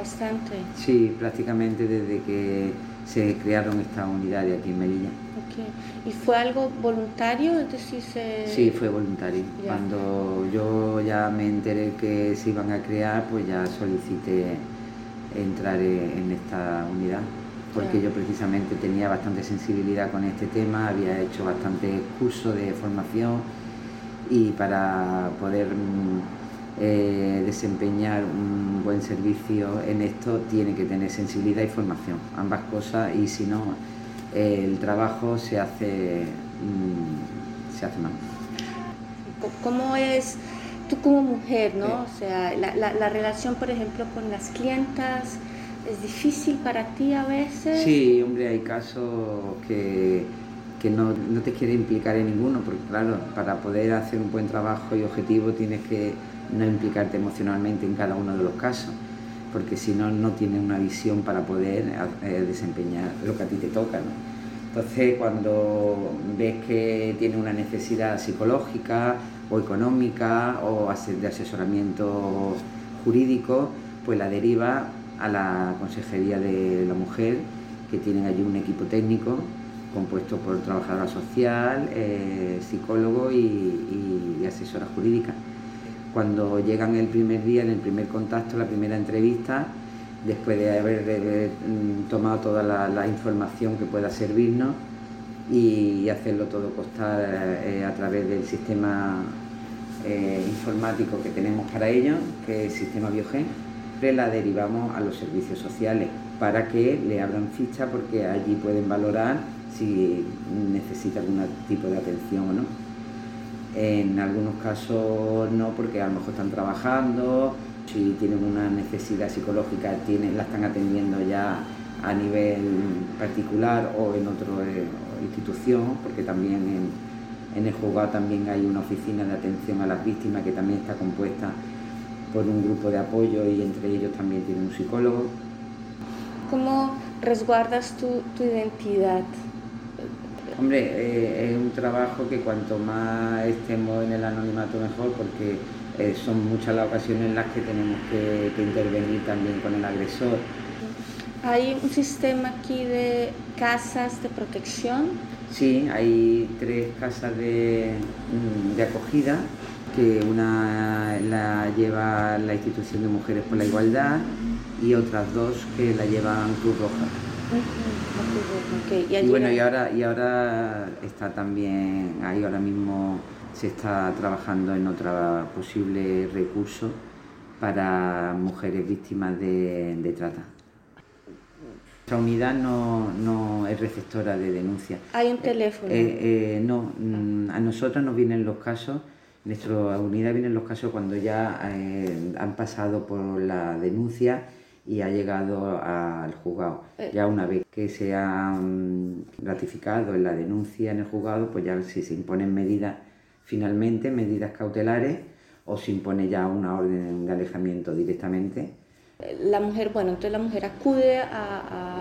Bastante. Sí, prácticamente desde que se crearon estas unidades aquí en Melilla. Ok. ¿Y fue algo voluntario? Es decir, se... Sí, fue voluntario. Ya. Cuando yo ya me enteré que se iban a crear, pues ya solicité entrar e- en esta unidad, porque Ya. yo precisamente tenía bastante sensibilidad con este tema, había hecho bastantes cursos de formación y para poder mm, eh, desempeñar un buen servicio en esto tiene que tener sensibilidad y formación, ambas cosas, y si no, eh, el trabajo se hace, mm, se hace mal. ¿Cómo es tú como mujer, no? Sí. O sea, la, la- la relación, por ejemplo, con las clientas, ¿Es difícil para ti a veces? Sí, hombre, hay casos que, que no, no te quieres implicar en ninguno, porque claro, para poder hacer un buen trabajo y objetivo tienes que no implicarte emocionalmente en cada uno de los casos, porque si no, no tienes una visión para poder eh, desempeñar lo que a ti te toca. Entonces, cuando ves que tiene una necesidad psicológica o económica o de asesoramiento jurídico, pues la deriva a la Consejería de la Mujer, que tienen allí un equipo técnico compuesto por trabajadora social, eh, psicólogo y, y- y asesora jurídica. Cuando llegan el primer día, en el primer contacto, la primera entrevista, después de haber mm, tomado toda la, información que pueda servirnos y hacerlo todo constar eh, a través del sistema eh, informático que tenemos para ello, que es el sistema Biogen, siempre la derivamos a los servicios sociales para que le abran ficha porque allí pueden valorar si necesita algún tipo de atención o no. En algunos casos no, porque a lo mejor están trabajando, si tienen una necesidad psicológica, tienen, la están atendiendo ya a nivel particular o en otra institución, porque también en, el juzgado también hay una oficina de atención a las víctimas que también está compuesta por un grupo de apoyo y entre ellos también tiene un psicólogo. ¿Cómo resguardas tu identidad? Hombre, eh, es un trabajo que cuanto más estemos en el anonimato mejor, porque eh, son muchas las ocasiones en las que tenemos que, que intervenir también con el agresor. Hay un sistema aquí de casas de protección. Sí, hay tres casas de, mm, de acogida, que una la lleva la Institución de Mujeres por la Igualdad y otras dos que la llevan Cruz Roja. Y bueno, no- y ahora, y ahora está también, ahí ahora mismo se está trabajando en otro posible recurso para mujeres víctimas de, de trata. Nuestra unidad no, no es receptora de denuncias. Hay un teléfono. Eh, eh, no, mm, a nosotros nos vienen los casos, nuestra unidad vienen los casos cuando ya eh, han pasado por la denuncia y ha llegado al juzgado. Eh. Ya una vez que se ha mm, ratificado en la denuncia en el juzgado, pues ya si se imponen medidas finalmente, medidas cautelares, o se impone ya una orden de alejamiento directamente. La mujer, bueno, entonces la mujer acude a,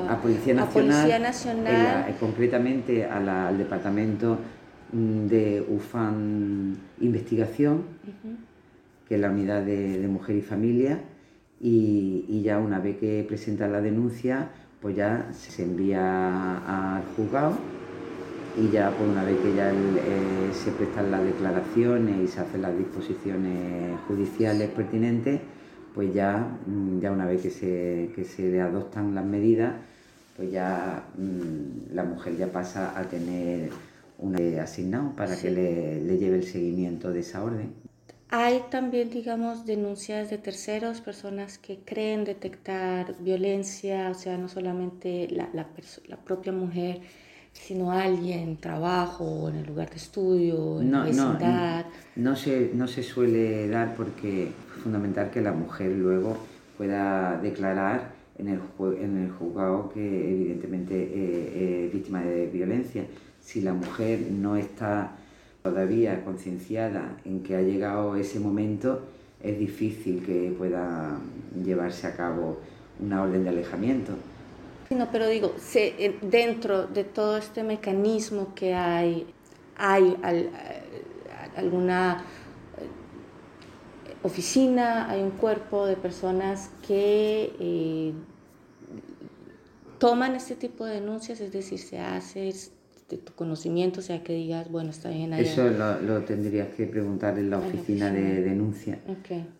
a- a Policía a Nacional, Policía en la- Nacional. eh, concretamente a la- al Departamento mm, de UFAN Investigación, que es la unidad de, de mujer y familia, y, y ya una vez que presenta la denuncia, pues ya se envía al juzgado y ya pues una vez que ya el- eh, se prestan las declaraciones y se hacen las disposiciones judiciales pertinentes, pues ya, mm, ya una vez que se, que se le adoptan las medidas, pues ya mm, la mujer ya pasa a tener un eh, asignado para que le lleve el seguimiento de esa orden. Hay también, digamos, denuncias de terceros, personas que creen detectar violencia, o sea, no solamente la, la la propia mujer, sino alguien, trabajo, en el lugar de estudio, en la No, no, vecindad. no, se, no se suele dar porque es fundamental que la mujer luego pueda declarar en el, en el juzgado que evidentemente eh, es víctima de violencia. Si la mujer no está todavía concienciada en que ha llegado ese momento, es difícil que pueda llevarse a cabo una orden de alejamiento. No, pero digo, eh, dentro de todo este mecanismo que hay, hay eh, alguna eh, oficina, hay un cuerpo de personas que toman este tipo de denuncias, es decir, se hace de tu conocimiento, o sea, que digas, bueno, está bien allá. Eso lo, lo tendrías que preguntar en la oficina de denuncia.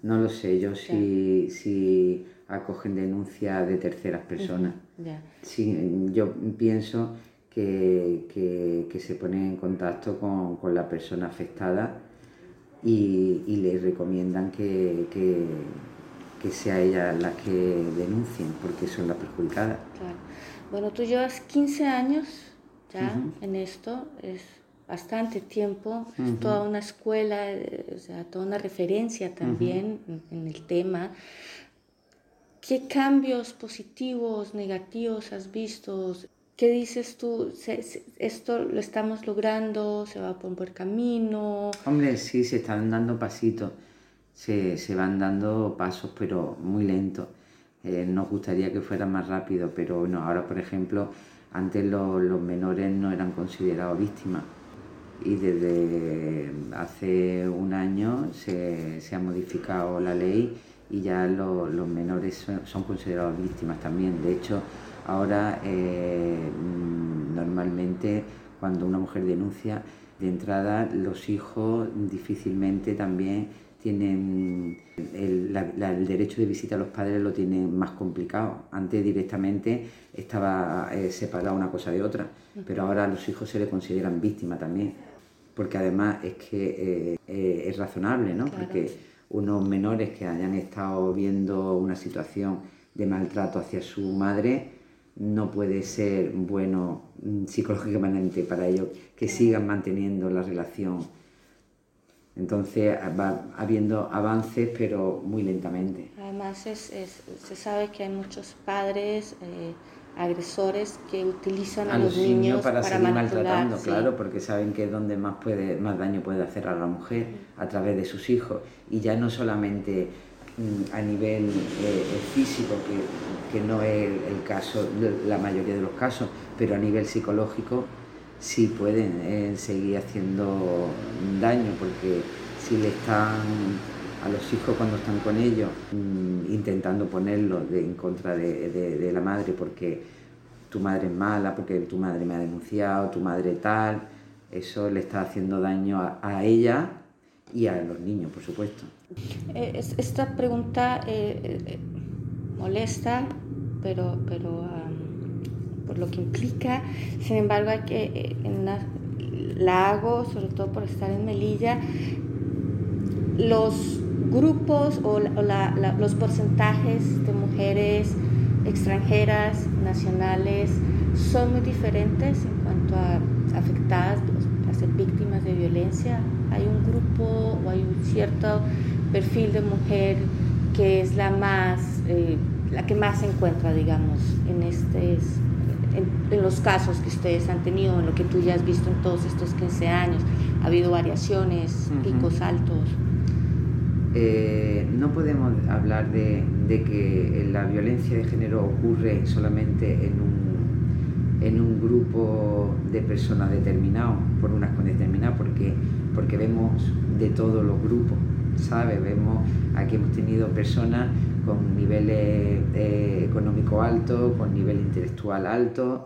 No lo sé yo si, si acogen denuncia de terceras personas. Sí, yo pienso que, que- que se ponen en contacto con, con la persona afectada y, y le recomiendan que, que, que sea ella la que denuncien porque son las perjudicadas. Claro. Bueno, tú llevas 15 años ya Ujú. en esto, es bastante tiempo, es Ujú. toda una escuela, eh, o sea, toda una referencia también en, en el tema. ¿Qué cambios positivos, negativos has visto? ¿Qué dices tú? ¿Esto lo estamos logrando? ¿Se va por un buen camino? Hombre, sí, se están dando pasitos. Se, se van dando pasos, pero muy lentos. Eh, nos gustaría que fuera más rápido, pero bueno, ahora por ejemplo, antes los, menores no eran considerados víctimas y desde hace un año se, ha modificado la ley y ya lo, los menores son, son, considerados víctimas también. De hecho, ahora eh, normalmente cuando una mujer denuncia de entrada, los hijos difícilmente también tienen el, la, la, el, derecho de visita a los padres lo tienen más complicado. Antes directamente estaba eh, separada una cosa de otra, pero ahora a los hijos se le consideran víctimas también, porque además es que eh, eh, es razonable, ¿no? Claro. Porque unos menores que hayan estado viendo una situación de maltrato hacia su madre no puede ser bueno mm, psicológicamente para ellos que sigan manteniendo la relación entonces va habiendo avances, pero muy lentamente. Además, es, es, se sabe que hay muchos padres eh, agresores que utilizan a, a los, niños, niños para, para seguir maltratando, sí. claro, porque saben que es donde más, puede, más daño puede hacer a la mujer a través de sus hijos. Y ya no solamente mm, a nivel eh, físico, que, que no es el caso, la mayoría de los casos, pero a nivel psicológico sí pueden eh, seguir haciendo daño porque si le están a los hijos cuando están con ellos mmm, intentando ponerlo de, en contra de, de, la madre porque tu madre es mala, porque tu madre me ha denunciado, tu madre tal, eso le está haciendo daño a, ella y a los niños, por supuesto. Eh, esta pregunta eh, molesta, pero, pero um por lo que implica. Sin embargo, hay que, eh, en una, la hago sobre todo por estar en Melilla. Los grupos o, la, la, la, los porcentajes de mujeres extranjeras, nacionales, son muy diferentes en cuanto a afectadas, a ser víctimas de violencia. Hay un grupo o hay un cierto perfil de mujer que es la más, eh, la que más se encuentra, digamos, en este en, en, los casos que ustedes han tenido, en lo que tú ya has visto en todos estos 15 años? ¿Ha habido variaciones, uh -huh. picos altos? Eh, no podemos hablar de, de, que la violencia de género ocurre solamente en un, en un grupo de personas determinados, por unas con determinadas, porque, porque vemos de todos los grupos, ¿sabes? Vemos, aquí hemos tenido personas con niveles eh, económicos altos, con nivel intelectual alto.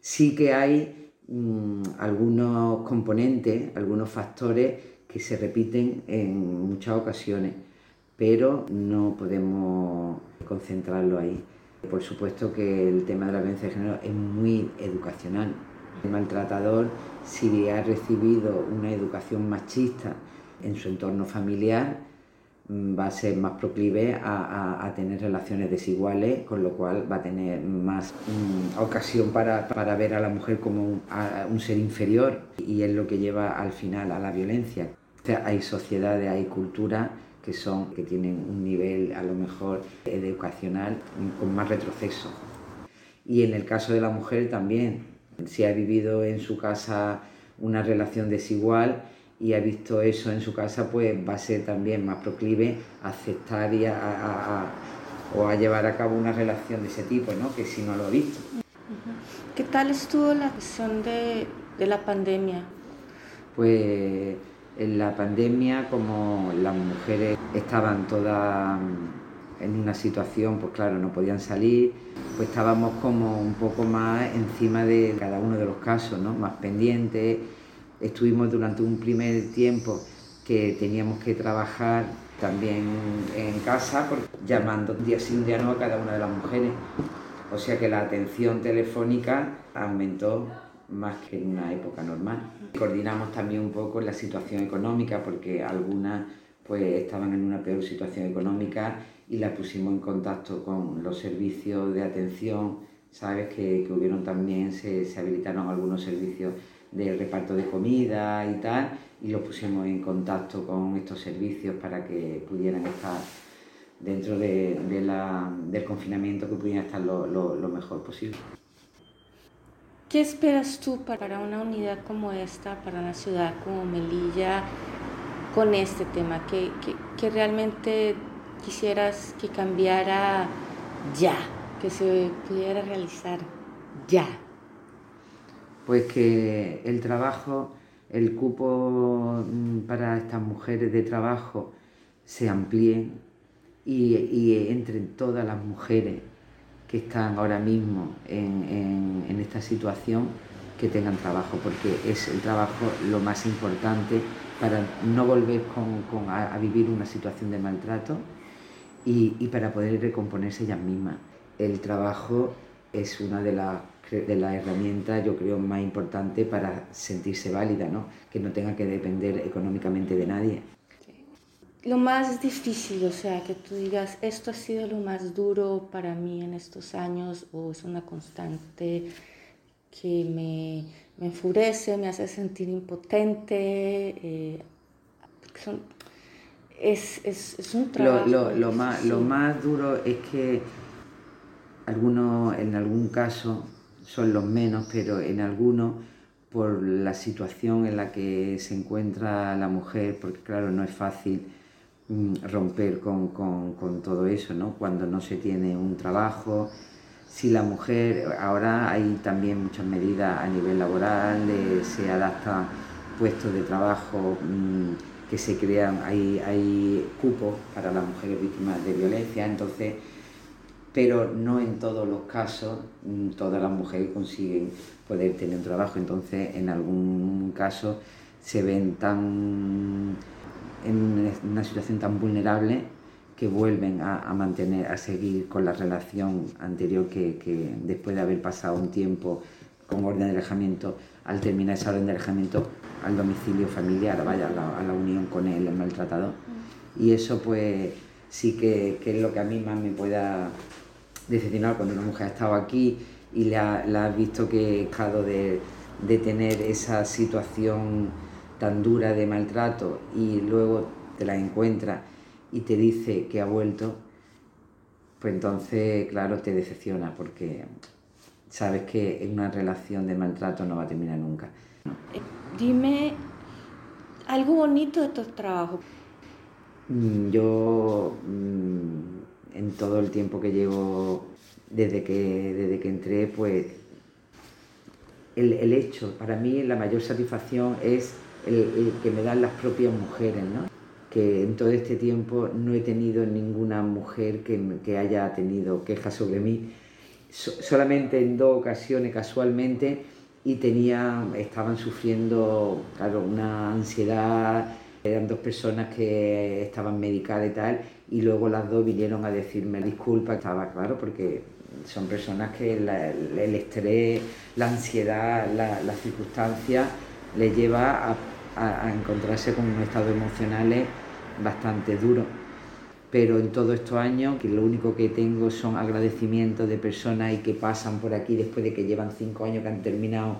Sí que hay mmm, algunos componentes, algunos factores que se repiten en muchas ocasiones, pero no podemos concentrarlo ahí. Por supuesto que el tema de la violencia de género es muy educacional. El maltratador, si ha recibido una educación machista en su entorno familiar, mm, va a ser más proclive a, a, tener relaciones desiguales, con lo cual va a tener más mmm, ocasión para, para, ver a la mujer como un, un, ser inferior y es lo que lleva al final a la violencia. O sea, hay sociedades, hay culturas que, que tienen un nivel a lo mejor educacional con más retroceso. Y en el caso de la mujer también, si ha vivido en su casa una relación desigual, y ha visto eso en su casa, pues va a ser también más proclive a aceptar y a, a, a, o a llevar a cabo una relación de ese tipo, ¿no? que si no lo ha visto. ¿Qué tal estuvo la gestión de, de la pandemia? Pues en la pandemia, como las mujeres estaban todas en una situación, pues claro, no podían salir, pues estábamos como un poco más encima de cada uno de los casos, ¿no? más pendientes Estuvimos durante un primer tiempo que teníamos que trabajar también en casa, llamando día sí, día no a cada una de las mujeres. O sea que la atención telefónica aumentó más que en una época normal. Coordinamos también un poco la situación económica porque algunas pues estaban en una peor situación económica y las pusimos en contacto con los servicios de atención, sabes que, que hubieron también, se, se habilitaron algunos servicios de reparto de comida y tal, y lo pusimos en contacto con estos servicios para que pudieran estar dentro del confinamiento que pudieran estar lo, mejor posible. ¿Qué esperas tú para una unidad como esta, para una ciudad como Melilla, con este tema? ¿Qué, qué, qué realmente quisieras que cambiara ya, que se pudiera realizar ya? Pues que el trabajo, el cupo mm, para estas mujeres de trabajo se amplíe y, entren todas las mujeres que están ahora mismo en, esta situación que tengan trabajo, porque es el trabajo lo más importante para no volver a, vivir una situación de maltrato y, y, para poder recomponerse ellas mismas. El trabajo es una de las de la herramientas, yo creo, más importante para sentirse válida, ¿no? que no tenga que depender económicamente de nadie. Lo más difícil, o sea, que tú digas, esto ha sido lo más duro para mí en estos años, o es una constante que me, me enfurece, me hace sentir impotente, eh, son, es, es, es, un trabajo. Lo, lo, lo más, lo más duro es que algunos, en algún caso, son los menos, pero en algunos, por la situación en la que se encuentra la mujer, porque claro, no es fácil Mm, romper con, con, todo eso, ¿no? Cuando no se tiene un trabajo, si la mujer, ahora hay también muchas medidas a nivel laboral, se adaptan puestos de trabajo mmm, que se crean, hay, hay cupos para las mujeres víctimas de violencia, entonces, pero no en todos los casos mmm, todas las mujeres consiguen poder tener un trabajo, entonces en algún caso se ven tan en una situación tan vulnerable que vuelven a, a, mantener, a seguir con la relación anterior que, que, después de haber pasado un tiempo con orden de alejamiento, al terminar esa orden de alejamiento al domicilio familiar, vaya, a la, a la unión con el, el maltratador. Y eso pues sí que, que, es lo que a mí más me pueda decepcionar cuando una mujer ha estado aquí y la ha visto que he dejado de, de tener esa situación tan dura de maltrato y luego te la encuentra y te dice que ha vuelto, pues entonces, claro, te decepciona porque sabes que en una relación de maltrato no va a terminar nunca. Dime algo bonito de tu trabajo. Mm, yo, mm, en todo el tiempo que llevo desde que, desde que entré, pues el, el hecho, para mí la mayor satisfacción es el, que me dan las propias mujeres, ¿no? que en todo este tiempo no he tenido ninguna mujer que, que haya tenido quejas sobre mí, so, solamente en dos ocasiones casualmente y tenía, estaban sufriendo claro, una ansiedad, eran dos personas que estaban medicadas y tal, y luego las dos vinieron a decirme disculpa, estaba claro, porque son personas que el estrés, la ansiedad, la, las circunstancias les lleva a encontrarse con estados emocionales bastante duros. Pero en todos estos años, que lo único que tengo son agradecimientos de personas y que pasan por aquí después de que llevan cinco años que han terminado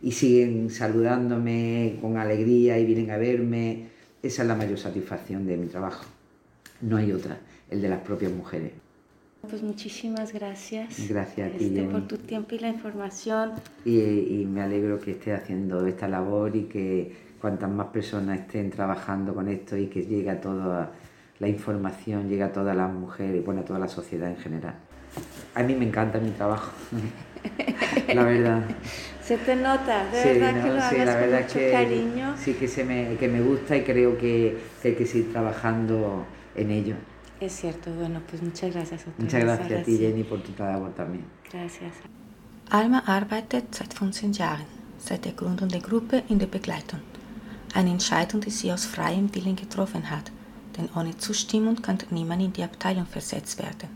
y siguen saludándome con alegría y vienen a verme. Esa es la mayor satisfacción de mi trabajo. No hay otra, el de las propias mujeres. Pues muchísimas gracias. Gracias a ti, este, por tu tiempo y la información. Y, y me alegro que estés haciendo esta labor y que cuantas más personas estén trabajando con esto y que llegue a toda la información, llegue a todas las mujeres y bueno, a toda la sociedad en general. A mí me encanta mi trabajo, la verdad. Se te nota, de sí, verdad no, que lo sí, hagas la con verdad mucho que, cariño. Sí, que, se me, que me gusta y creo que, que hay que seguir trabajando en ello. Es cierto, bueno, pues muchas gracias a Muchas gracias a ti, Jenny, por tu labor también. Gracias. Alma arbeitet seit 15 Jahren, seit der Gründung der Gruppe in der Begleitung. Eine Entscheidung, die sie aus freiem Willen getroffen hat, denn ohne Zustimmung kann niemand in die Abteilung versetzt werden.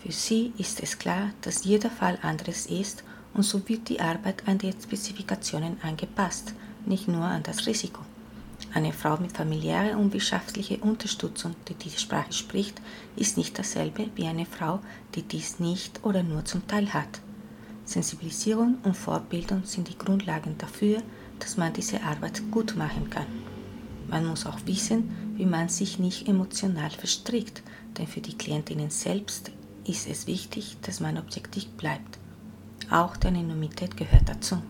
Für sie ist es klar, dass jeder Fall anderes ist und so wird die Arbeit an die Spezifikationen angepasst, nicht nur an das Risiko. Eine Frau mit familiärer und wirtschaftlicher Unterstützung, die diese Sprache spricht, ist nicht dasselbe wie eine Frau, die dies nicht oder nur zum Teil hat. Sensibilisierung und Vorbildung sind die Grundlagen dafür, dass man diese Arbeit gut machen kann. Man muss auch wissen, wie man sich nicht emotional verstrickt, denn für die Klientinnen selbst ist es wichtig, dass man objektiv bleibt. Auch die Anonymität gehört dazu.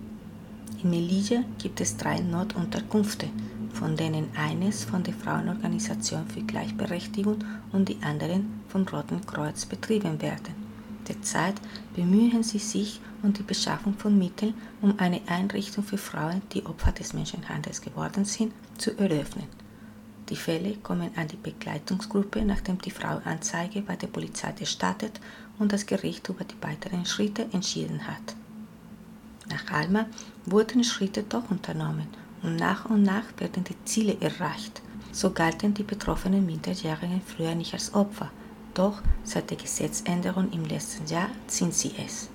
In Melilla gibt es drei Notunterkünfte, von denen eines von der Frauenorganisation für Gleichberechtigung und die anderen vom Roten Kreuz betrieben werden. Derzeit bemühen sie sich um die Beschaffung von Mitteln, um eine Einrichtung für Frauen, die Opfer des Menschenhandels geworden sind, zu eröffnen. Die Fälle kommen an die Begleitungsgruppe, nachdem die Frau Anzeige bei der Polizei erstattet und das Gericht über die weiteren Schritte entschieden hat. Nach Alma wurden Schritte doch unternommen und nach und nach werden die Ziele erreicht. So galten die betroffenen Minderjährigen früher nicht als Opfer, doch seit der Gesetzänderung im letzten Jahr sind sie es.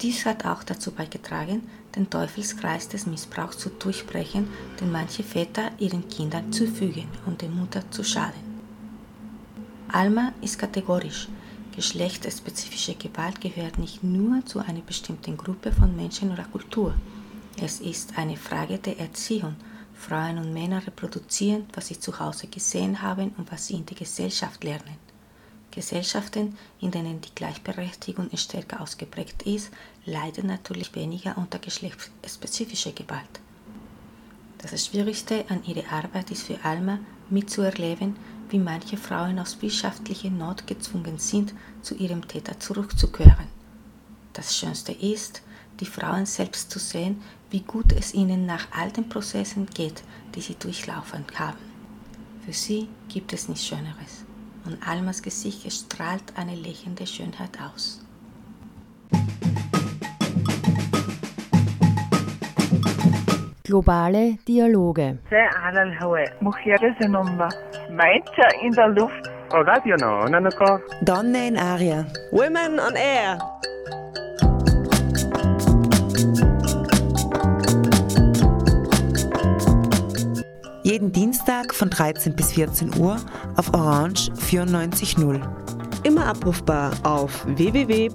Dies hat auch dazu beigetragen, den Teufelskreis des Missbrauchs zu durchbrechen, den manche Väter ihren Kindern zufügen, um der Mutter zu schaden. Alma ist kategorisch. Geschlechtsspezifische Gewalt gehört nicht nur zu einer bestimmten Gruppe von Menschen oder Kultur. Es ist eine Frage der Erziehung. Frauen und Männer reproduzieren, was sie zu Hause gesehen haben und was sie in der Gesellschaft lernen. Gesellschaften, in denen die Gleichberechtigung stärker ausgeprägt ist, leiden natürlich weniger unter geschlechtsspezifischer Gewalt. Das Schwierigste an ihrer Arbeit ist für Alma mitzuerleben, wie manche Frauen aus wirtschaftlicher Not gezwungen sind, zu ihrem Täter zurückzukehren. Das Schönste ist, die Frauen selbst zu sehen, wie gut es ihnen nach all den Prozessen geht, die sie durchlaufen haben. Für sie gibt es nichts Schöneres. Und Almas Gesicht strahlt eine lächelnde Schönheit aus. Globale Dialoge. Meiter in der Luft. Oh, Donne in Aria. Women on Air. Jeden Dienstag von 13 bis 14 Uhr auf Orange 94.0. Immer abrufbar auf www.noso.at.